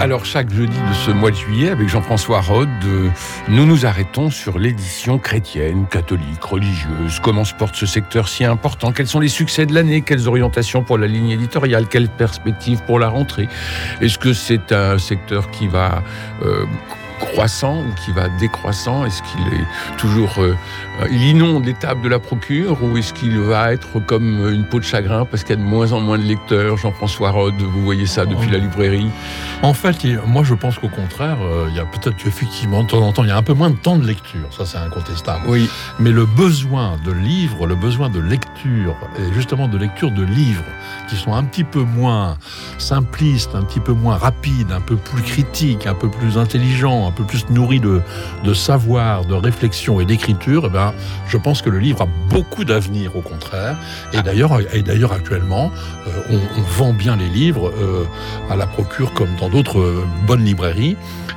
Alors chaque jeudi de ce mois de juillet, avec Jean-François Rode, euh, nous nous arrêtons sur l'édition chrétienne, catholique, religieuse. Comment se porte ce secteur si important? Quels sont les succès de l'année? Quelles orientations pour la ligne éditoriale? Quelles perspectives pour la rentrée? Est-ce que c'est un secteur qui va euh, croissant ou qui va décroissant? Est-ce qu'il est toujours euh, il inonde les tables de la procure ou est-ce qu'il va être comme une peau de chagrin parce qu'il y a de moins en moins de lecteurs? Jean-François Rode, vous voyez ça depuis la librairie En fait, moi je pense qu'au contraire, euh, il y a peut-être effectivement de temps en temps, il y a un peu moins de temps de lecture, ça c'est incontestable. Oui. Mais le besoin de livres, le besoin de lecture, et justement de lecture de livres qui sont un petit peu moins simplistes, un petit peu moins rapides, un peu plus critiques, un peu plus intelligents, un peu plus nourris de, de savoir, de réflexion et d'écriture, eh ben, je pense que le livre a beaucoup d'avenir au contraire. Et ah. d'ailleurs, et d'ailleurs actuellement, euh, on, vend bien les livres euh, à la procure comme dans d'autres euh, bonnes librairies.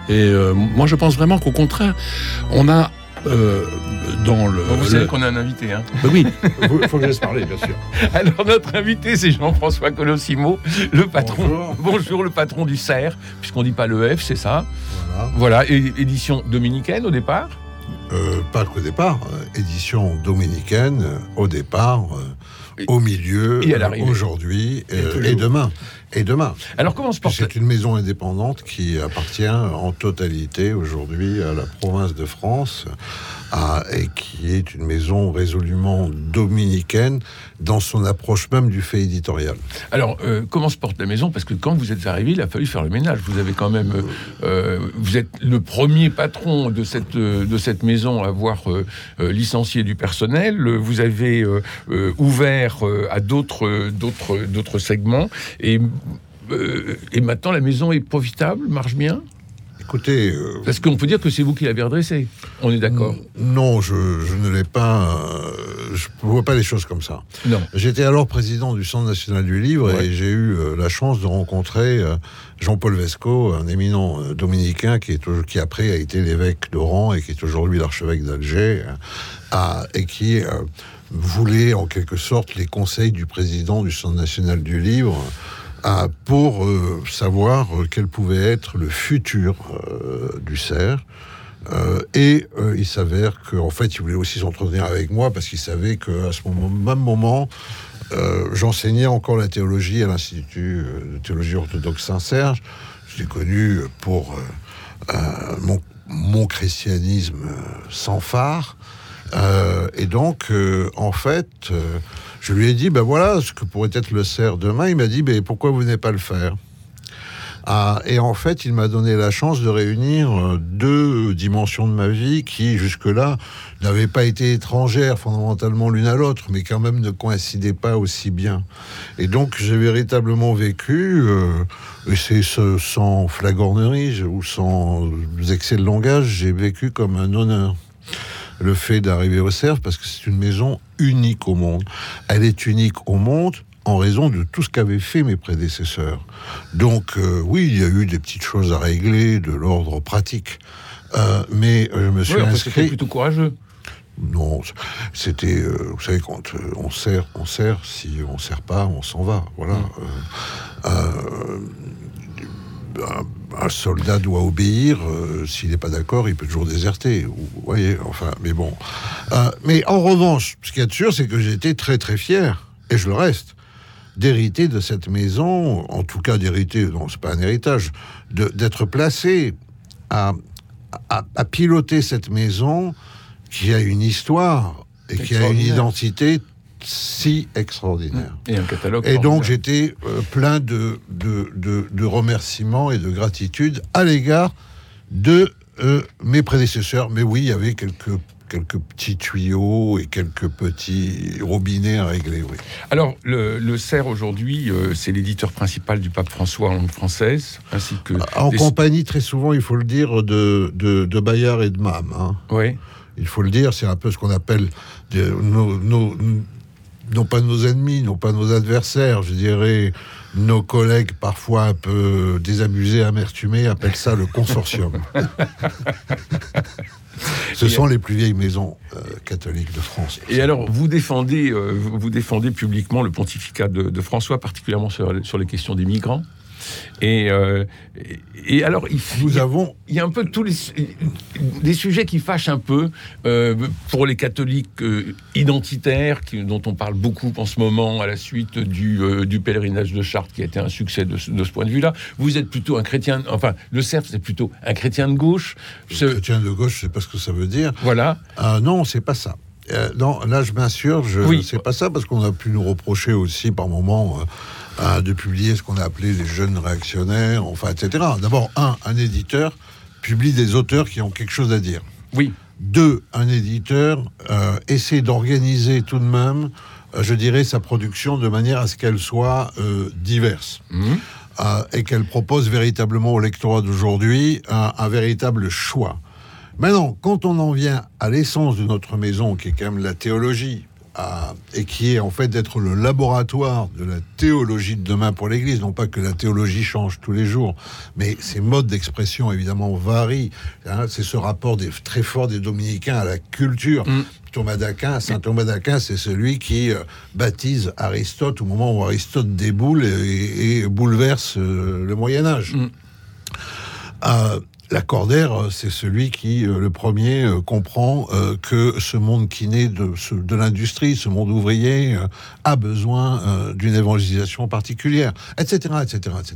Et moi, je pense vraiment qu'au contraire, on a dans le. vous savez qu'on a un invité, hein Oui, il faut que je laisse parler, bien sûr. Alors, notre invité, c'est Jean-François Colossimo, le patron. Bonjour. Bonjour, le patron du CERF, puisqu'on dit pas le F, c'est ça. Voilà. Voilà, et édition dominicaine au départ euh, pas qu'au départ, euh, édition dominicaine, euh, au départ, au milieu, aujourd'hui et, demain. Et demain. Alors comment se porte C'est une maison indépendante qui appartient en totalité aujourd'hui à la province de France et qui est une maison résolument dominicaine dans son approche même du fait éditorial. Alors, euh, comment se porte la maison? Parce que quand vous êtes arrivé, il a fallu faire le ménage. Vous avez quand même, euh, vous êtes le premier patron de cette de cette maison à avoir euh, licencié du personnel. Vous avez ouvert à d'autres d'autres d'autres segments et et maintenant la maison est profitable, marche bien? Écoutez. Euh, Parce qu'on peut dire que c'est vous qui l'avez redressé? On est d'accord Non, je, ne l'ai pas. Euh, je ne vois pas les choses comme ça. Non. J'étais alors président du Centre national du livre et j'ai eu euh, la chance de rencontrer Jean-Paul Vesco, un éminent dominicain qui, est, qui après a été l'évêque d'Oran et qui est aujourd'hui l'archevêque d'Alger et qui voulait en quelque sorte les conseils du président du Centre national du livre pour euh, savoir euh, quel pouvait être le futur euh, du cerf. et il s'avère qu'en fait, il voulait aussi s'entretenir avec moi parce qu'il savait qu'à ce moment, même moment, j'enseignais encore la théologie à l'Institut de théologie orthodoxe Saint-Serge. Je l'ai connu pour mon, mon, christianisme sans phare. et donc, en fait, je lui ai dit, ben voilà ce que pourrait être le cerf demain. Il m'a dit, ben pourquoi vous n'êtes pas le faire? Ah, et en fait, il m'a donné la chance de réunir euh, deux dimensions de ma vie qui, jusque-là, n'avaient pas été étrangères fondamentalement l'une à l'autre, mais quand même ne coïncidaient pas aussi bien. Et donc, j'ai véritablement vécu, euh, et c'est sans flagornerie ou sans excès de langage, j'ai vécu comme un honneur le fait d'arriver au cerf parce que c'est une maison unique au monde. Elle est unique au monde en raison de tout ce qu'avaient fait mes prédécesseurs. Donc euh, oui, il y a eu des petites choses à régler de l'ordre pratique. Euh, mais je me suis inscrit... C'était plutôt courageux. Non, c'était, euh, vous savez, quand on sert, on sert. Si on sert pas, on s'en va. Voilà. Mm un, soldat doit obéir. Euh, s'il n'est pas d'accord, il peut toujours déserter. Vous voyez, enfin, mais bon. Euh, mais en revanche, ce qui est sûr, c'est que j'étais très très fier, et je le reste, d'hériter de cette maison, en tout cas d'hériter, non, c'est pas un héritage, d'être placé à, à, piloter cette maison qui a une histoire et qui a une identité si extraordinaire. Et un catalogue. Et donc j'étais euh, plein de, de, remerciements et de gratitude à l'égard de euh, mes prédécesseurs. Mais oui, il y avait quelques, quelques petits tuyaux et quelques petits robinets à régler. Oui. Alors, le, le CERF aujourd'hui, euh, c'est l'éditeur principal du pape François en langue française, ainsi que. En compagnie, très souvent, il faut le dire, de, de, de Bayard et de Mam. Hein. Oui. Il faut le dire, c'est un peu ce qu'on appelle de- nos, nos- non pas nos ennemis, non pas nos adversaires, je dirais nos collègues parfois un peu désabusés, amertumés, appellent ça le consortium. Ce sont les plus vieilles maisons euh, catholiques de France. Et alors, vous défendez, euh, vous défendez publiquement le pontificat de, de François, particulièrement sur, sur les questions des migrants? Et, euh, et, et alors, il, Nous il y a- avons il y a un peu tous les, des sujets qui fâchent un peu euh, pour les catholiques euh, identitaires, qui- dont on parle beaucoup en ce moment à la suite du, du pèlerinage de Chartres, qui a été un succès de, ce- de ce point de vue-là. Vous êtes plutôt un chrétien, enfin, le cerf, c'est plutôt un chrétien de gauche. Ce- chrétien de gauche, je sais pas ce que ça veut dire. voilà. Non, c'est pas ça. Euh, non, là, je m'assure, je Oui. c'est pas ça parce qu'on a pu nous reprocher aussi par moment euh, de publier ce qu'on a appelé les jeunes réactionnaires, enfin, etc. D'abord, un, un éditeur publie des auteurs qui ont quelque chose à dire. Oui. Deux, un éditeur euh, essaie d'organiser tout de même, euh, je dirais, sa production de manière à ce qu'elle soit euh, diverse euh, et qu'elle propose véritablement au lectorat d'aujourd'hui un, un véritable choix. Maintenant, quand on en vient à l'essence de notre maison, qui est quand même la théologie, et qui est en fait d'être le laboratoire de la théologie de demain pour l'Église, non pas que la théologie change tous les jours, mais ses modes d'expression évidemment varient. hein. c'est ce rapport des, très fort des dominicains à la culture. Mm. Thomas d'Aquin, saint Thomas d'Aquin, c'est celui qui euh, baptise Aristote au moment où Aristote déboule et, et bouleverse euh, le Moyen Âge. Mm. Euh, Lacordaire, euh, c'est celui qui, euh, le premier, euh, comprend que ce monde qui naît de, l'industrie, ce monde ouvrier, a besoin d'une évangélisation particulière, etc., etc., etc.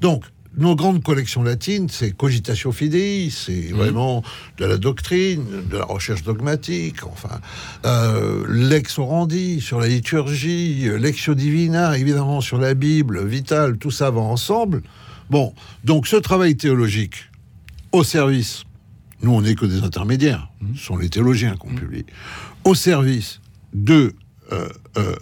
Donc, nos grandes collections latines, c'est Cogitatio Fidei, c'est vraiment de la doctrine, de la recherche dogmatique, enfin, euh, Lex Orandi sur la liturgie, Lectio Divina, évidemment sur la Bible, Vital, tout ça va ensemble. Bon, donc ce travail théologique au service, nous on n'est que des intermédiaires, ce sont les théologiens qu'on publie, au service de euh, euh,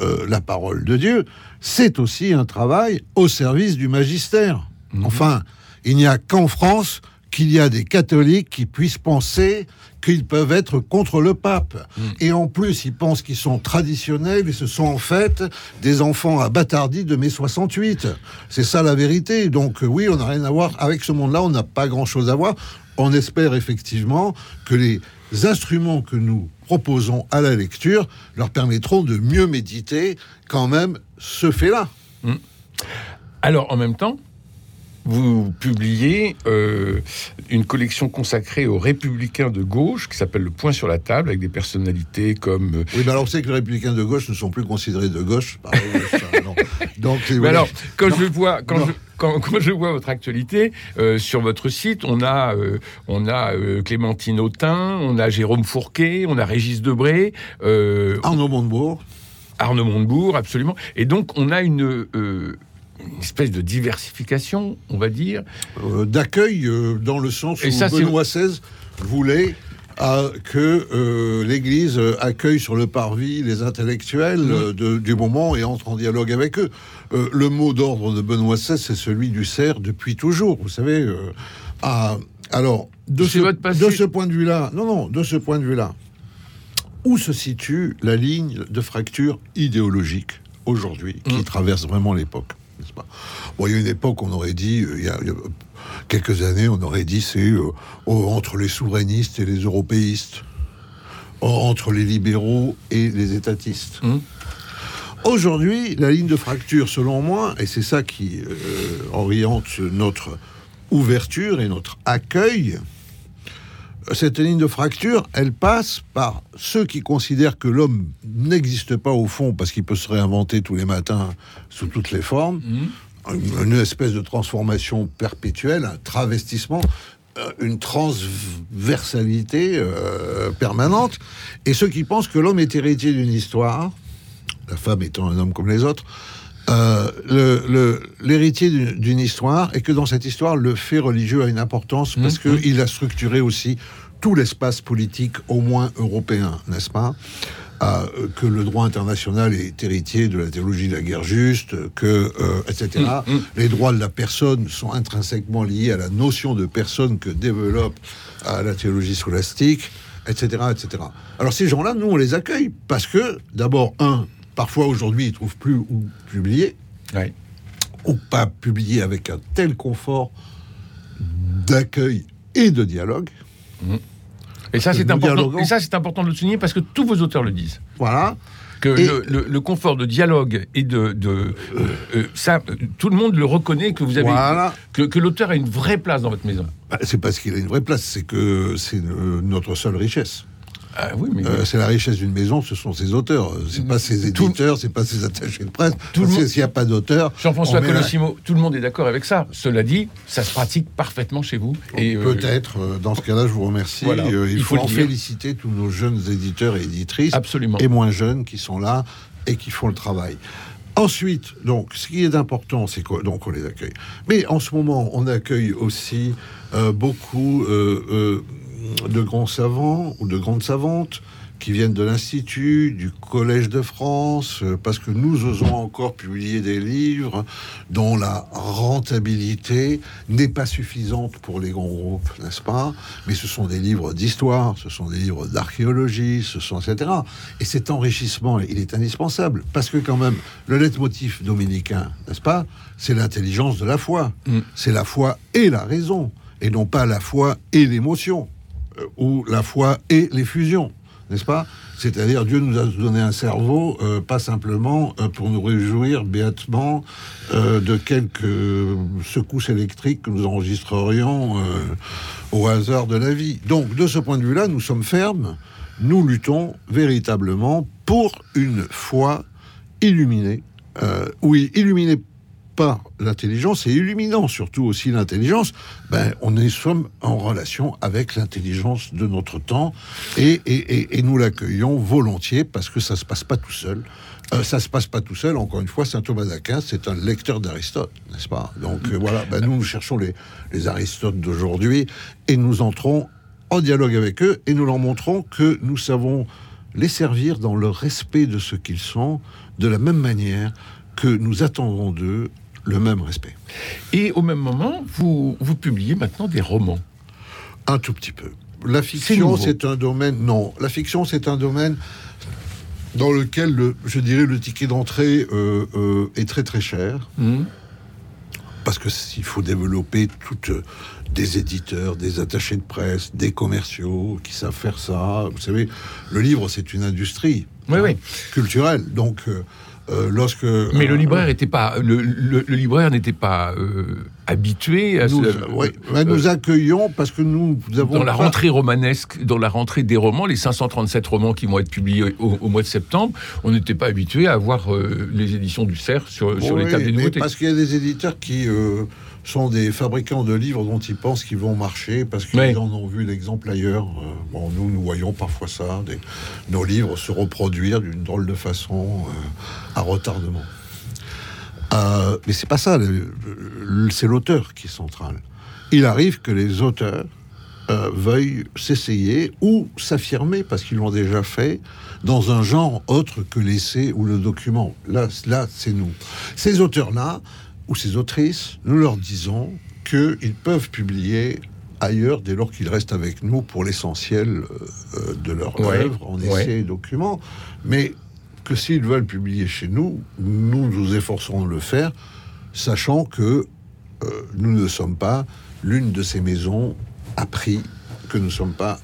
euh, la parole de Dieu, c'est aussi un travail au service du magistère. Enfin, il n'y a qu'en France qu'il y a des catholiques qui puissent penser qu'ils peuvent être contre le pape. Et en plus, ils pensent qu'ils sont traditionnels et ce sont en fait des enfants abâtardis de mai 68. C'est ça la vérité. Donc euh, oui, on n'a rien à voir avec ce monde-là, on n'a pas grand-chose à voir. On espère effectivement que les instruments que nous proposons à la lecture leur permettront de mieux méditer quand même ce fait-là. Alors, en même temps, vous publiez euh, une collection consacrée aux républicains de gauche qui s'appelle Le Point sur la table, avec des personnalités comme. euh, Oui, mais alors on sait que les républicains de gauche ne sont plus considérés de gauche. non. Donc, Mais alors, quand Non. je vois, quand Non. je, quand, quand je vois votre actualité euh, sur votre site, on a, euh, on a euh, Clémentine Autain, on a Jérôme Fourquet, on a Régis Debré, Arnaud Montebourg, Arnaud Montebourg, absolument. Et donc, on a une, une espèce de diversification, on va dire. euh, d'accueil euh, dans le sens Et où ça, Benoît XVI voulait euh, que euh, l'Église accueille sur le parvis les intellectuels euh, de- du moment et entre en dialogue avec eux. Euh, le mot d'ordre de Benoît XVI, c'est celui du cerf depuis toujours, vous savez. alors, de ce, de point de vue-là, non, non, de ce point de vue-là, où se situe la ligne de fracture idéologique aujourd'hui qui Mm. traverse vraiment l'époque? Pas Bon, il y a une époque, on aurait dit, euh, il y a, il y a quelques années, on aurait dit c'est euh, oh, entre les souverainistes et les européistes, Oh, entre les libéraux et les étatistes. Mm. Aujourd'hui, la ligne de fracture, selon moi, et c'est ça qui euh, oriente notre ouverture et notre accueil, cette ligne de fracture, elle passe par ceux qui considèrent que l'homme n'existe pas au fond parce qu'il peut se réinventer tous les matins sous toutes les formes, une, une espèce de transformation perpétuelle, un travestissement, euh, une transversalité euh, permanente, et ceux qui pensent que l'homme est héritier d'une histoire, la femme étant un homme comme les autres, euh, le- le- l'héritier d'une- histoire, et que dans cette histoire, le fait religieux a une importance parce Mhm. qu'il a structuré aussi tout l'espace politique, au moins européen, n'est-ce pas? Que le droit international est héritier de la théologie de la guerre juste, que, etc. Mm, mm. Les droits de la personne sont intrinsèquement liés à la notion de personne que développe la théologie scolastique, etc., etc. Alors ces gens-là, nous, on les accueille parce que, d'abord, un, parfois aujourd'hui, ils trouvent plus où publier, ou pas publier avec un tel confort d'accueil et de dialogue. Et ça, c'est important. Et ça, c'est important de le souligner parce que tous vos auteurs le disent. Voilà. Que le, confort de dialogue et de, euh, euh, ça, tout le monde le reconnaît que vous avez, que, l'auteur a une vraie place dans votre maison. Bah, c'est parce qu'il a une vraie place, c'est que c'est notre seule richesse. Ah oui, mais... Euh, c'est la richesse d'une maison, ce sont ses auteurs. C'est pas ses éditeurs, c'est pas ses attachés de presse. Tout S'il n'y a pas d'auteur. Jean-François Colossimo, tout le monde est d'accord avec ça. Cela dit, ça se pratique parfaitement chez vous. Et euh, peut-être. Euh, dans ce cas-là, je vous remercie. il, faut, en féliciter tous nos jeunes éditeurs et éditrices, Absolument. et moins jeunes, qui sont là et qui font le travail. Ensuite, donc, ce qui est important, c'est qu'on les accueille. Mais en ce moment, on accueille aussi beaucoup de grands savants ou de grandes savantes qui viennent de l'Institut, du Collège de France, euh, parce que nous osons encore publier des livres dont la rentabilité n'est pas suffisante pour les grands groupes, n'est-ce pas? Mais ce sont des livres d'histoire, ce sont des livres d'archéologie, ce sont etc. Et cet enrichissement, il est indispensable, parce que quand même, le leitmotiv dominicain, n'est-ce pas? C'est l'intelligence de la foi. Mm. C'est la foi et la raison, et non pas la foi et l'émotion. Euh, où la foi et les fusions, n'est-ce pas? C'est-à-dire Dieu nous a donné un cerveau, euh, pas simplement euh, pour nous réjouir béatement de quelques secousses électriques que nous enregistrerions au hasard de la vie. Donc de ce point de vue-là, nous sommes fermes, nous luttons véritablement pour une foi illuminée. oui, illuminée par l'intelligence et illuminant surtout aussi l'intelligence, ben, on est en relation avec l'intelligence de notre temps et, et, et, nous l'accueillons volontiers parce que ça se passe pas tout seul. Euh, ça se passe pas tout seul. Encore une fois, saint Thomas d'Aquin, c'est un lecteur d'Aristote, n'est-ce pas? Donc euh, voilà, ben, nous, nous cherchons les, les Aristotes d'aujourd'hui et nous entrons en dialogue avec eux et nous leur montrons que nous savons les servir dans le respect de ce qu'ils sont, de la même manière que nous attendons d'eux le même respect. Et au même moment, vous, vous publiez maintenant des romans. Un tout petit peu. La fiction, c'est un domaine. Non, la fiction, c'est un domaine dans lequel, le, je dirais, le ticket d'entrée euh, euh, est très très cher. Hmm. Parce que s'il faut développer toutes des éditeurs, des attachés de presse, des commerciaux qui savent faire ça. Vous savez, le livre, c'est une industrie oui, oui. culturelle. Donc, euh, euh, lorsque. Mais le euh, libraire n'était pas, le, libraire n'était pas euh, habitué à. Nous, oui, nous accueillons parce que nous, avons. Dans la rentrée romanesque, dans la rentrée des romans, les 537 romans qui vont être publiés au, mois de septembre, on n'était pas habitué à avoir les éditions du CERF sur, sur les tables des nouveautés. Parce qu'il y a des éditeurs qui sont des fabricants de livres dont ils pensent qu'ils vont marcher parce qu'ils en ont vu l'exemple ailleurs. Euh, bon, nous, nous voyons parfois ça, nos livres se reproduire d'une drôle de façon euh, à retardement. Euh, mais c'est pas ça, c'est l'auteur qui est central. Il arrive que les auteurs veuillent s'essayer ou s'affirmer, parce qu'ils l'ont déjà fait, dans un genre autre que l'essai ou le document. Là, là c'est nous. Ces auteurs-là, ou ces autrices, nous leur disons qu'ils peuvent publier ailleurs dès lors qu'ils restent avec nous pour l'essentiel euh, euh, de leur œuvre en essai et documents, mais que s'ils veulent publier chez nous, nous nous efforcerons de le faire, sachant que euh, nous ne sommes pas l'une de ces maisons à prix, que nous ne sommes pas...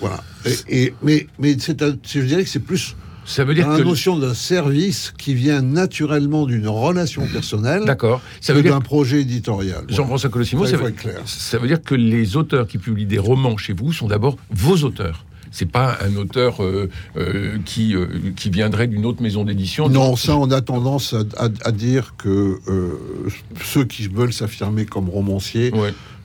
voilà. Et, mais mais je dirais que c'est plus ça veut dire la notion d'un service qui vient naturellement d'une relation personnelle. D'accord. Ça veut dire d'un projet éditorial. Jean-François Colossimo, ça, veut... ça veut dire que les auteurs qui publient des romans chez vous sont d'abord vos auteurs c'est pas un auteur euh, euh, qui, euh, qui viendrait d'une autre maison d'édition. Non, ça, on a tendance à, dire que ceux qui veulent s'affirmer comme romanciers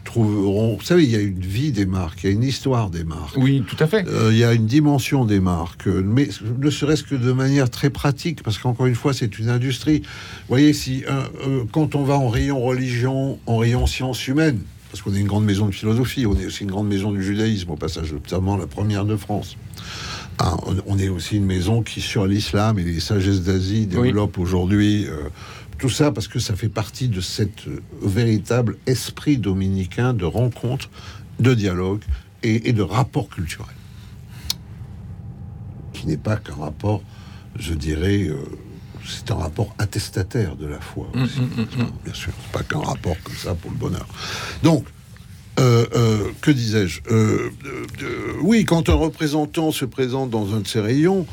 trouveront. Vous savez, il y a une vie des marques, il y a une histoire des marques. Oui, tout à fait. Euh, il y a une dimension des marques, mais ne serait-ce que de manière très pratique, parce qu'encore une fois, c'est une industrie. Vous voyez, si euh, quand on va en rayon religion, en rayon sciences humaines, parce qu'on est une grande maison de philosophie, on est aussi une grande maison du judaïsme, au passage, notamment la première de France. Ah, on, est aussi une maison qui, sur l'islam et les sagesses d'Asie, développe aujourd'hui euh, tout ça parce que ça fait partie de cet euh, véritable esprit dominicain de rencontre, de dialogue et, de rapport culturel. Qui n'est pas qu'un rapport, je dirais, euh, c'est un rapport attestataire de la foi aussi. Mm, mm, bien sûr, pas qu'un rapport comme ça pour le bonheur. Donc, euh, euh, que disais-je euh, Oui, quand un représentant se présente dans un de ces rayons,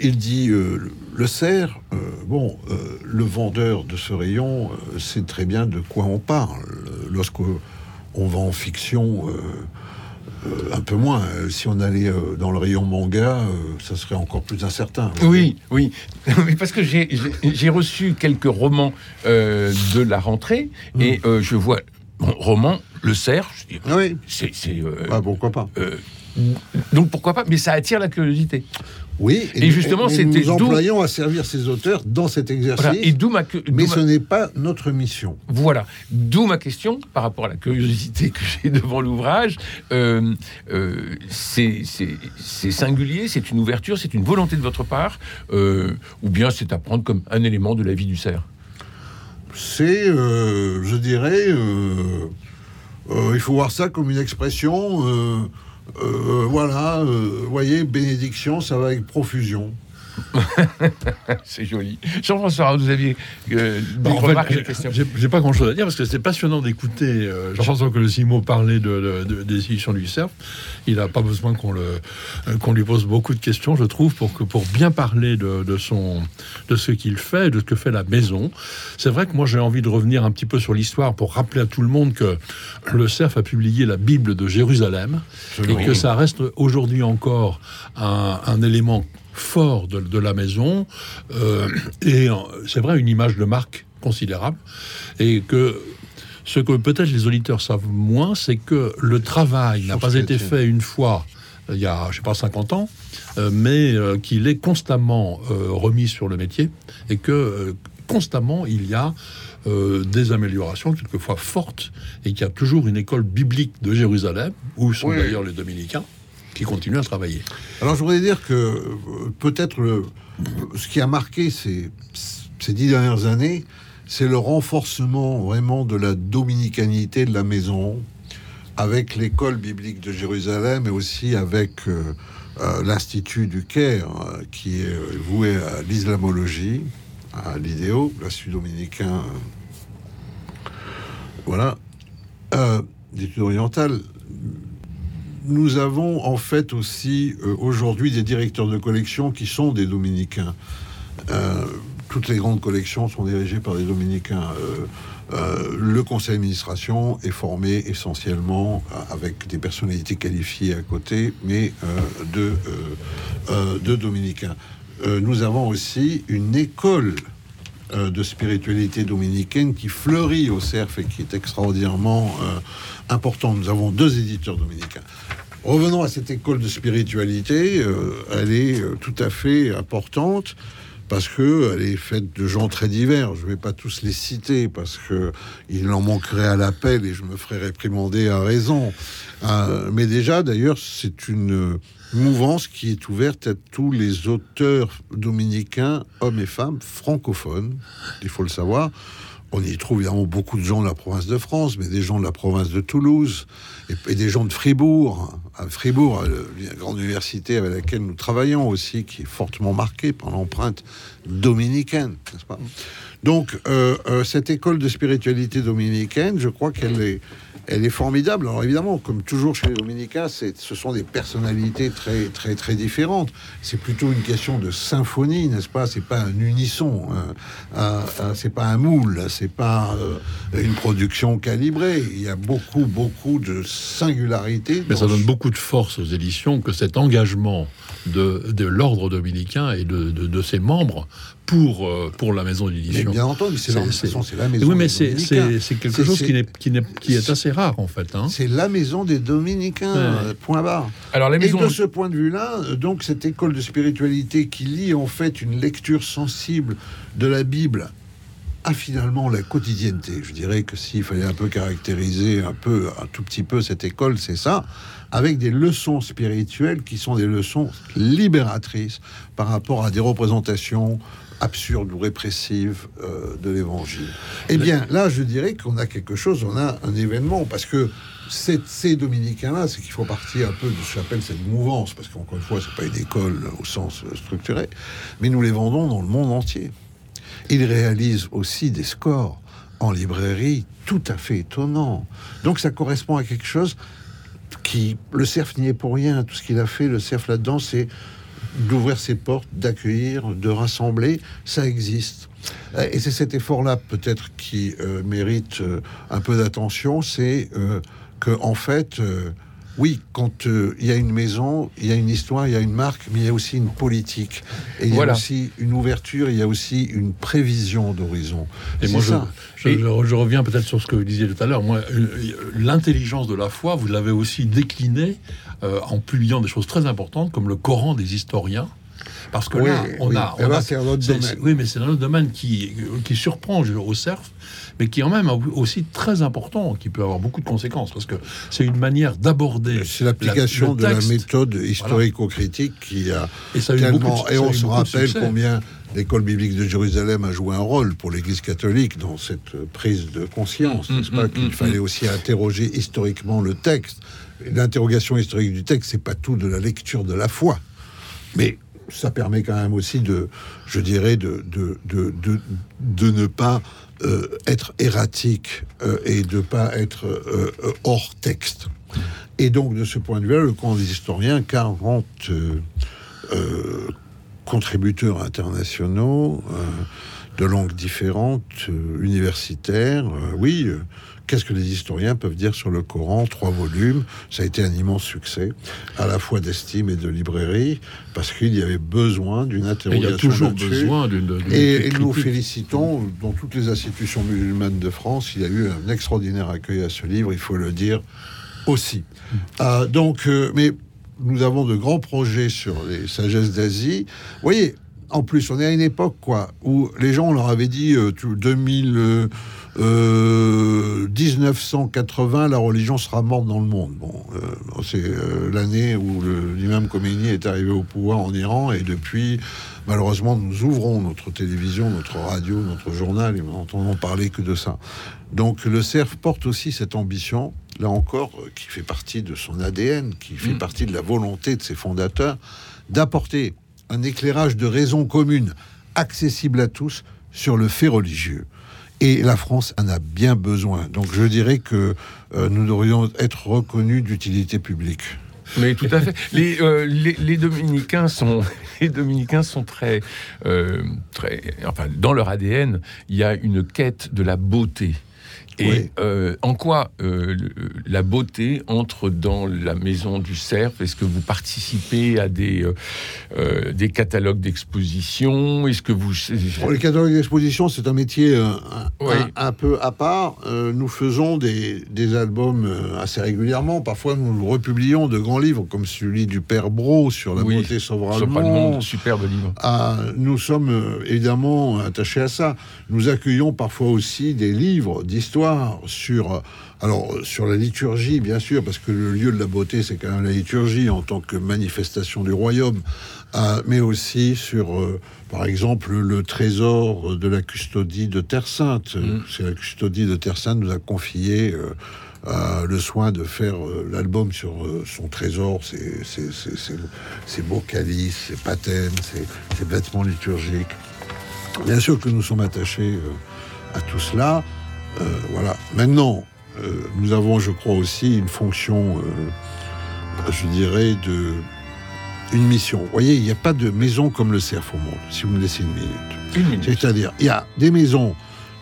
il dit le cerf. bon, le vendeur de ce rayon sait très bien de quoi on parle. Lorsque on vend en fiction, un peu moins. Si on allait dans le rayon manga, ça serait encore plus incertain. Oui, oui, oui, parce que j'ai reçu quelques romans de la rentrée et je vois roman le cerf. oui. C'est. Euh, ah, pourquoi pas euh, Donc pourquoi pas Mais ça attire la curiosité. Oui, et, justement, c'était nous employons à servir ces auteurs dans cet exercice. et d'où ma, mais ce n'est pas notre mission. Voilà, d'où ma question par rapport à la curiosité que j'ai devant l'ouvrage. Euh, c'est singulier, c'est une ouverture, c'est une volonté de votre part, ou bien c'est à prendre comme un élément de la vie du cerf? C'est, euh, je dirais, euh, euh, il faut voir ça comme une expression. voilà, voyez, bénédiction, ça va avec profusion. c'est joli. Jean-François, vous aviez euh, bah, J'ai pas grand-chose à dire parce que c'est passionnant d'écouter euh, Jean-François Colosimo parler de, des éditions du CERF. Il n'a pas besoin qu'on euh, qu'on lui pose beaucoup de questions, je trouve, pour, que, pour bien parler de, son, de ce qu'il fait, de ce que fait la maison. C'est vrai que moi j'ai envie de revenir un petit peu sur l'histoire pour rappeler à tout le monde que le CERF a publié la Bible de Jérusalem et que ça reste aujourd'hui encore un, un élément fort de, la maison, euh, et c'est vrai, une image de marque considérable, et que ce que peut-être les auditeurs savent moins, c'est que le travail n'a pas été fait une fois, il y a, je sais pas, 50 ans, euh, mais euh, qu'il est constamment remis sur le métier, et que constamment il y a des améliorations, quelquefois fortes, et qu'il y a toujours une école biblique de Jérusalem, où sont d'ailleurs les dominicains, qui continuent à travailler. Alors je voudrais dire que euh, peut-être ce qui a marqué ces, ces dix dernières années, c'est le renforcement vraiment de la dominicanité de la maison, avec l'école biblique de Jérusalem et aussi avec euh, euh, l'Institut du Caire, qui est voué à l'islamologie, à l'idéo, l'Institut dominicain. voilà. d'études orientales nous avons en fait aussi euh, aujourd'hui des directeurs de collection qui sont des dominicains. Euh, toutes les grandes collections sont dirigées par des dominicains. Euh, le conseil d'administration est formé essentiellement avec des personnalités qualifiées à côté, mais de, de dominicains. nous avons aussi une école de spiritualité dominicaine qui fleurit au CERF et qui est extraordinairement importante. Nous avons deux éditeurs dominicains. Revenons à cette école de spiritualité. Euh, elle est euh, tout à fait importante parce que elle est faite de gens très divers. Je ne vais pas tous les citer parce que il en manquerait à l'appel et je me ferais réprimander à raison. Euh, mais déjà, d'ailleurs, c'est une mouvance qui est ouverte à tous les auteurs dominicains, hommes et femmes, francophones. Il faut le savoir. On y trouve évidemment beaucoup de gens de la province de France, mais des gens de la province de Toulouse et, des gens de Fribourg. À Fribourg, la grande université avec laquelle nous travaillons aussi, qui est fortement marquée par l'empreinte dominicaine, Donc, euh, euh, cette école de spiritualité dominicaine, je crois qu'elle est elle est formidable. Alors évidemment, comme toujours chez les Dominicains, ce sont des personnalités très très très différentes. C'est plutôt une question de symphonie, n'est-ce pas? C'est pas un unisson, hein. c'est pas un moule, c'est pas euh, une production calibrée. Il y a beaucoup beaucoup de singularités. Mais ça donne beaucoup de force aux éditions que cet engagement de, de l'ordre dominicain et de, de, de ses membres pour, euh, pour la maison d'édition. Bien entendu, c'est la, maison. Oui, mais c'est quelque chose qui, est, qui, qui, est assez rare en fait. Hein. C'est la maison des dominicains, euh, point barre. Alors, la maison... Et de ce point de vue-là, euh, donc cette école de spiritualité qui lie en fait une lecture sensible de la Bible a finalement la quotidienneté. Je dirais que s'il fallait un peu caractériser un peu, un tout petit peu cette école, c'est ça, avec des leçons spirituelles qui sont des leçons libératrices par rapport à des représentations absurdes ou répressives euh, de l'évangile. Eh bien, là, je dirais qu'on a quelque chose, on a un événement, parce que ces dominicains-là, c'est qu'il faut partir un peu de ce que j'appelle cette mouvance, parce qu'encore une fois, c'est pas une école au sens structuré, mais nous les vendons dans le monde entier. Ils réalisent aussi des scores en librairie tout à fait étonnants. Donc ça correspond à quelque chose qui... Le CERF n'y est pour rien. Tout ce qu'il a fait, le CERF là-dedans, c'est d'ouvrir ses portes, d'accueillir, de rassembler. Ça existe. Et c'est cet effort-là peut-être qui euh, mérite euh, un peu d'attention, c'est euh, que en fait, oui, quand euh, il y a une maison, il y a une histoire, il y a une marque, mais il y a aussi une politique. Et il y a aussi une ouverture, il y a aussi une prévision d'horizon. Et moi, ça. Je, je, reviens peut-être sur ce que vous disiez tout à l'heure. Moi, euh, l'intelligence de la foi, vous l'avez aussi déclinée euh, en publiant des choses très importantes, comme le Coran des historiens. Parce que là, on a. On a c'est un autre domaine. Oui, mais c'est un autre domaine qui, qui surprend au CERF mais qui est quand même aussi très important, qui peut avoir beaucoup de conséquences, parce que c'est une manière d'aborder. C'est l'application de la méthode historico-critique qui a et tellement. et on se rappelle combien l'école biblique de Jérusalem a joué un rôle pour l'Église catholique dans cette prise de conscience, mm, n'est-ce pas mm, Qu'il mm, fallait aussi interroger historiquement le texte. L'interrogation historique du texte, c'est pas tout de la lecture de la foi, mais ça permet quand même aussi de, je dirais, de, de, de, de ne pas euh, être erratique euh, et de pas être euh, hors texte. Et donc, de ce point de vue-là, le camp des historiens, 40 contributeurs internationaux de langues différentes, universitaires, oui Qu'est-ce que les historiens peuvent dire sur le Coran Trois volumes, ça a été un immense succès, à la fois d'estime et de librairie, parce qu'il y avait besoin d'une interrogation. il y a toujours besoin d'une. Et, nous félicitons, dans toutes les institutions musulmanes de France, il y a eu un extraordinaire accueil à ce livre, il faut le dire aussi. Euh, donc, euh, mais nous avons de grands projets sur les sagesses d'Asie. Vous voyez, en plus, on est à une époque quoi, où les gens, on leur avait dit euh, 2000. 1980, euh, la religion sera morte dans le monde. Bon, euh, c'est euh, l'année où l'imam Khomeini est arrivé au pouvoir en Iran, et depuis, malheureusement, nous ouvrons notre télévision, notre radio, notre journal, et nous n'entendons parler que de ça. Donc le CERF porte aussi cette ambition, là encore, qui fait partie de son ADN, qui fait mm. partie de la volonté de ses fondateurs, d'apporter un éclairage de raison commune, accessible à tous, sur le fait religieux. Et la France en a bien besoin. Donc je dirais que euh, nous devrions être reconnus d'utilité publique. Mais tout à fait. Les, euh, dominicains sont les dominicains sont très euh, très enfin dans leur ADN il y a une quête de la beauté. Et euh, en quoi euh, la beauté entre dans la maison du cerf? Est-ce que vous participez à des, euh, des catalogues d'exposition Est-ce que vous... les catalogues d'exposition, c'est un métier un, peu à part. nous faisons des, des, albums assez régulièrement. Parfois, nous republions de grands livres, comme celui du Père Bro sur la beauté sauvera le monde. Superbe livre. Ah, nous sommes évidemment attachés à ça. Nous accueillons parfois aussi des livres d'histoire sur alors sur la liturgie, bien sûr, parce que le lieu de la beauté, c'est quand même la liturgie en tant que manifestation du royaume, euh, mais aussi sur, euh, par exemple, le trésor de la custodie de Terre Sainte. Mm. C'est la custodie de Terre Sainte nous a confié euh, le soin de faire l'album sur son trésor, ses beaux calices, ses patènes, ses vêtements liturgiques. Bien sûr que nous sommes attachés à tout cela. Euh, voilà. Maintenant, euh, nous avons, je crois, aussi une fonction, euh, je dirais, de une mission. Vous voyez, il n'y a pas de maison comme le cerf au monde, si vous me laissez une minute. Une minute. C'est-à-dire, il y a des maisons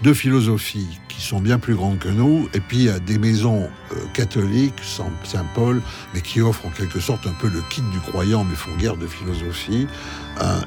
de philosophie qui sont bien plus grandes que nous, et puis il y a des maisons catholiques, Saint-Paul, mais qui offrent en quelque sorte un peu le kit du croyant, mais font guerre de philosophie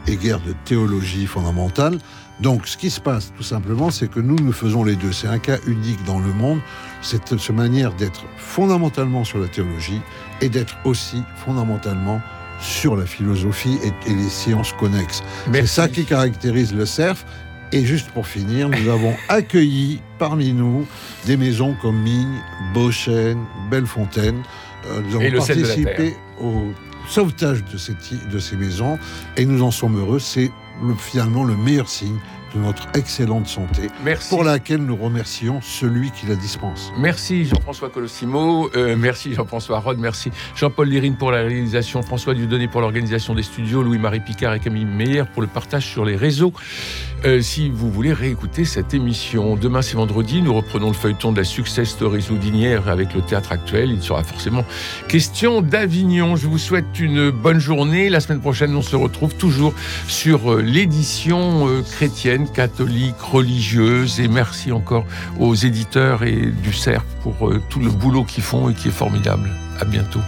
et guerre de théologie fondamentale. Donc, ce qui se passe, tout simplement, c'est que nous, nous faisons les deux. C'est un cas unique dans le monde. C'est cette manière d'être fondamentalement sur la théologie et d'être aussi fondamentalement sur la philosophie et, les sciences connexes. C'est ça qui caractérise le CERF Et juste pour finir, nous avons accueilli parmi nous des maisons comme Migne, Beauchêne, Bellefontaine. Euh, nous avons participé au sauvetage de ces, de ces maisons et nous en sommes heureux. C'est finalement le meilleur signe notre excellente santé, merci. pour laquelle nous remercions celui qui la dispense. Merci Jean-François Colossimo, euh, merci Jean-François Rode, merci Jean-Paul Lérine pour la réalisation, François Dieudonné pour l'organisation des studios, Louis-Marie Picard et Camille Meyer pour le partage sur les réseaux. Euh, si vous voulez réécouter cette émission, demain c'est vendredi, nous reprenons le feuilleton de la Success Story Zoudinière avec le théâtre actuel. Il sera forcément question d'Avignon. Je vous souhaite une bonne journée. La semaine prochaine, on se retrouve toujours sur euh, l'édition chrétienne catholiques, religieuses. Et merci encore aux éditeurs et du CERF pour euh, tout le boulot qu'ils font et qui est formidable. À bientôt.